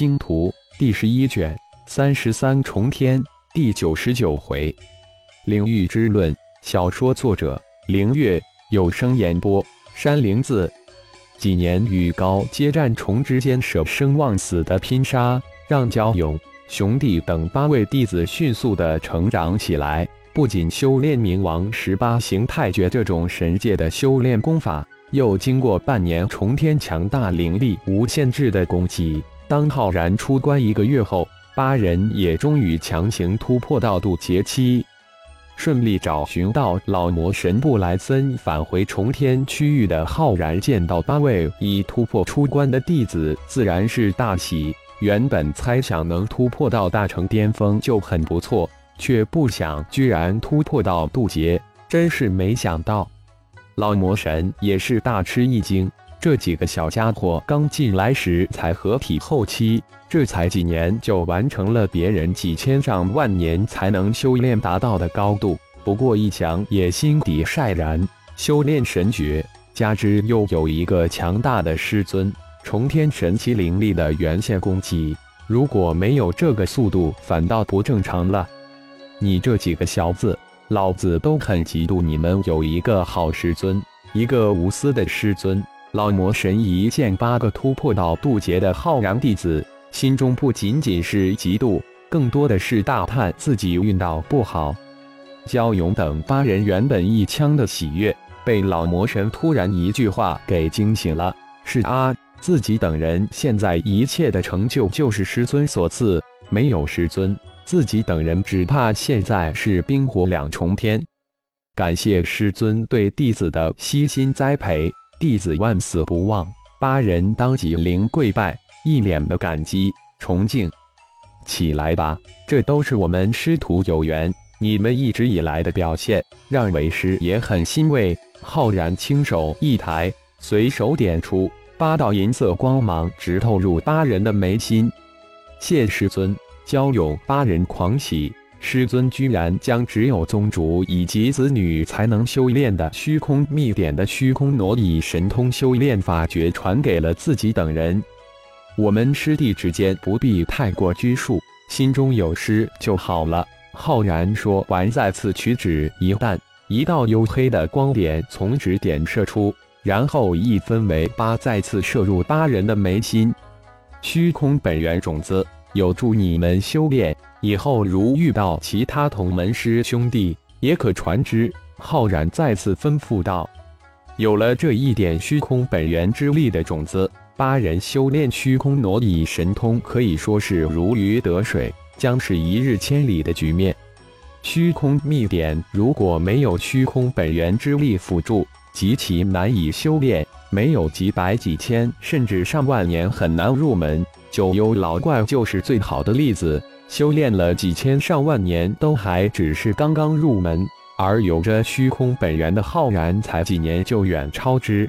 星图》第十一卷三十三重天第九十九回，领域之论。小说作者：凌月，有声演播：山灵子。几年与高阶战虫之间舍生忘死的拼杀，让焦勇、熊弟等八位弟子迅速的成长起来。不仅修炼冥王十八形态诀这种神界的修炼功法，又经过半年重天强大灵力无限制的攻击。当浩然出关一个月后，八人也终于强行突破到渡劫期。顺利找寻到老魔神布莱森，返回重天区域的浩然见到八位已突破出关的弟子，自然是大喜。原本猜想能突破到大成巅峰就很不错，却不想居然突破到渡劫，真是没想到。老魔神也是大吃一惊，这几个小家伙刚进来时才合体后期。这才几年就完成了别人几千上万年才能修炼达到的高度。不过一想也心底晒然，修炼神诀，加之又有一个强大的师尊重天神奇灵力的原线攻击，如果没有这个速度，反倒不正常了。你这几个小子，老子都很嫉妒你们有一个好师尊，一个无私的师尊。老魔神一见八个突破到渡劫的浩然弟子。心中不仅仅是嫉妒，更多的是大叹自己运道不好。焦勇等八人原本一腔的喜悦，被老魔神突然一句话给惊醒了。是啊，自己等人现在一切的成就就是师尊所赐，没有师尊，自己等人只怕现在是冰火两重天。感谢师尊对弟子的悉心栽培，弟子万死不忘。八人当即临跪拜。一脸的感激崇敬，起来吧，这都是我们师徒有缘，你们一直以来的表现，让为师也很欣慰。浩然轻手一抬，随手点出八道银色光芒，直透入八人的眉心。谢师尊，焦勇八人狂喜，师尊居然将只有宗主以及子女才能修炼的虚空秘典的虚空挪移神通修炼法诀传给了自己等人。我们师弟之间不必太过拘束，心中有师就好了。浩然说完，再次取指一弹，一道黝黑的光点从指点射出，然后一分为八，再次射入八人的眉心。虚空本源种子有助你们修炼，以后如遇到其他同门师兄弟，也可传之。浩然再次吩咐道：“有了这一点虚空本源之力的种子。”八人修炼虚空挪移神通可以说是如鱼得水，将是一日千里的局面。虚空秘典如果没有虚空本源之力辅助，极其难以修炼，没有几百几千甚至上万年很难入门。九幽老怪就是最好的例子，修炼了几千上万年都还只是刚刚入门，而有着虚空本源的浩然才几年就远超之。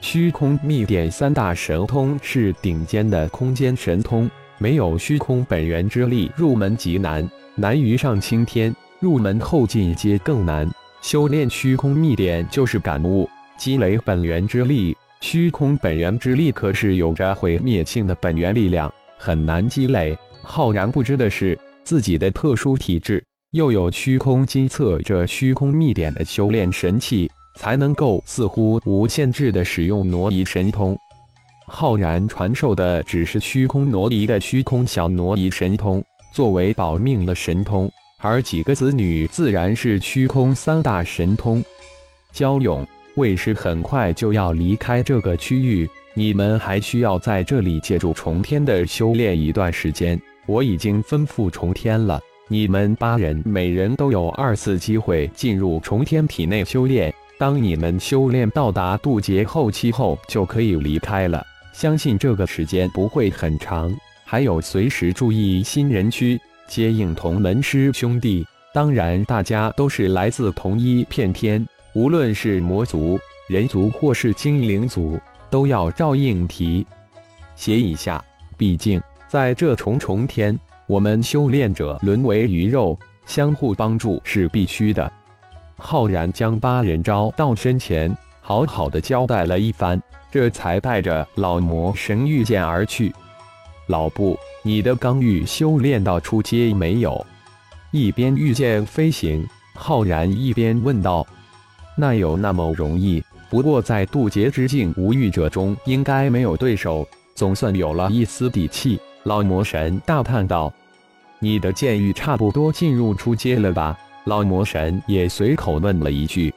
虚空秘典三大神通是顶尖的空间神通，没有虚空本源之力，入门极难，难于上青天。入门后进阶更难。修炼虚空秘典就是感悟、积累本源之力。虚空本源之力可是有着毁灭性的本源力量，很难积累。浩然不知的是，自己的特殊体质，又有虚空金测这虚空秘典的修炼神器。才能够似乎无限制的使用挪移神通。浩然传授的只是虚空挪移的虚空小挪移神通，作为保命的神通。而几个子女自然是虚空三大神通。焦勇，魏师很快就要离开这个区域，你们还需要在这里借助重天的修炼一段时间。我已经吩咐重天了，你们八人每人都有二次机会进入重天体内修炼。当你们修炼到达渡劫后期后，就可以离开了。相信这个时间不会很长。还有，随时注意新人区，接应同门师兄弟。当然，大家都是来自同一片天，无论是魔族、人族或是精灵族，都要照应提携一下。毕竟，在这重重天，我们修炼者沦为鱼肉，相互帮助是必须的。浩然将八人招到身前，好好的交代了一番，这才带着老魔神御剑而去。老布，你的刚玉修炼到初阶没有？一边御剑飞行，浩然一边问道：“那有那么容易？不过在渡劫之境无欲者中，应该没有对手，总算有了一丝底气。”老魔神大叹道：“你的剑域差不多进入初阶了吧？”老魔神也随口问了一句：“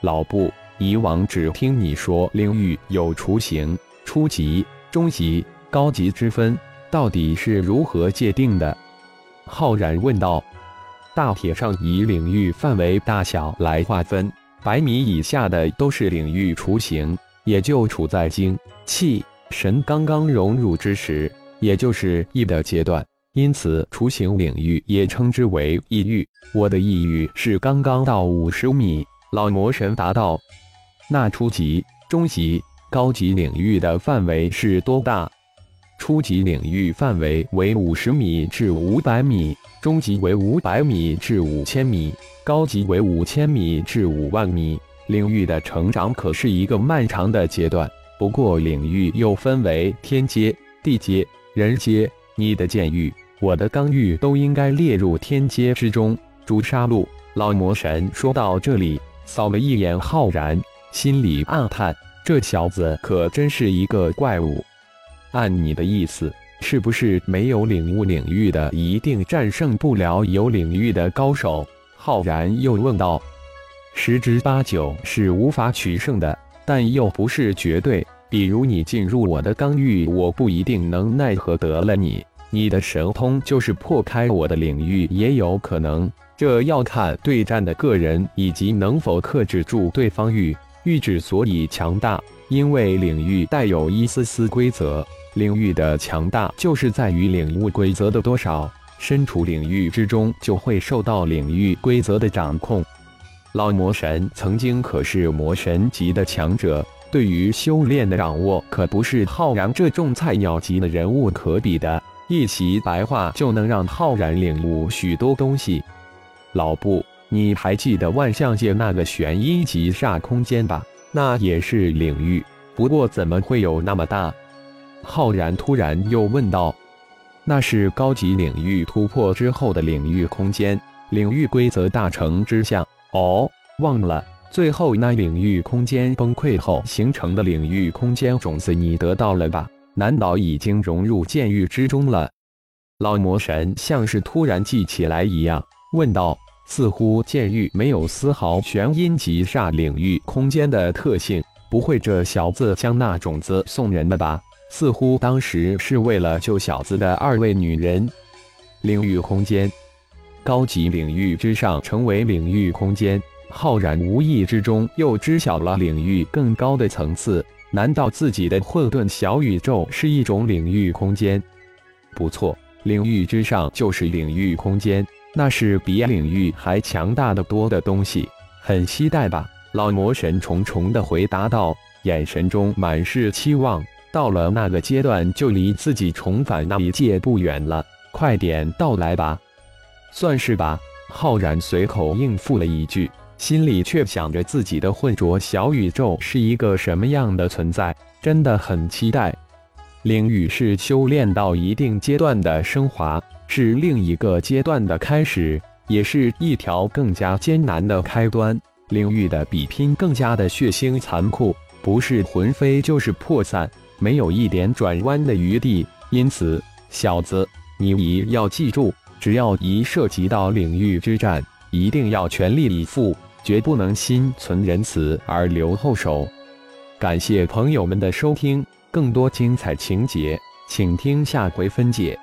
老布，以往只听你说灵域有雏形、初级、中级、高级之分，到底是如何界定的？”浩然问道。大体上以领域范围大小来划分，百米以下的都是领域雏形，也就处在精气神刚刚融入之时，也就是意的阶段，因此雏形领域也称之为意域。我的意域是刚刚到五十米。老魔神答道：“那初级、中级、高级领域的范围是多大？”初级领域范围为五十米至五百米。中级为五百米至五千米，高级为五千米至五万米。领域的成长可是一个漫长的阶段。不过，领域又分为天阶、地阶、人阶。你的剑域，我的刚域都应该列入天阶之中。朱砂路老魔神说到这里，扫了一眼浩然，心里暗叹：这小子可真是一个怪物。按你的意思。是不是没有领悟领域的一定战胜不了有领域的高手？浩然又问道。十之八九是无法取胜的，但又不是绝对。比如你进入我的刚域，我不一定能奈何得了你。你的神通就是破开我的领域，也有可能。这要看对战的个人以及能否克制住对方域。域之所以强大，因为领域带有一丝丝规则。领域的强大就是在于领悟规则的多少，身处领域之中就会受到领域规则的掌控。老魔神曾经可是魔神级的强者，对于修炼的掌握可不是浩然这种菜鸟级的人物可比的。一席白话就能让浩然领悟许多东西。老布，你还记得万象界那个玄阴级煞空间吧？那也是领域，不过怎么会有那么大？浩然突然又问道：“那是高级领域突破之后的领域空间，领域规则大成之象。哦，忘了，最后那领域空间崩溃后形成的领域空间种子，你得到了吧？难道已经融入剑域之中了？”老魔神像是突然记起来一样问道：“似乎剑域没有丝毫玄阴级煞领域空间的特性，不会这小子将那种子送人了吧？”似乎当时是为了救小子的二位女人。领域空间，高级领域之上成为领域空间。浩然无意之中又知晓了领域更高的层次。难道自己的混沌小宇宙是一种领域空间？不错，领域之上就是领域空间，那是比领域还强大的多的东西。很期待吧？老魔神重重的回答道，眼神中满是期望。到了那个阶段，就离自己重返那一界不远了。快点到来吧，算是吧。浩然随口应付了一句，心里却想着自己的混浊小宇宙是一个什么样的存在，真的很期待。领域是修炼到一定阶段的升华，是另一个阶段的开始，也是一条更加艰难的开端。领域的比拼更加的血腥残酷，不是魂飞就是破散。没有一点转弯的余地，因此，小子，你一要记住，只要一涉及到领域之战，一定要全力以赴，绝不能心存仁慈而留后手。感谢朋友们的收听，更多精彩情节，请听下回分解。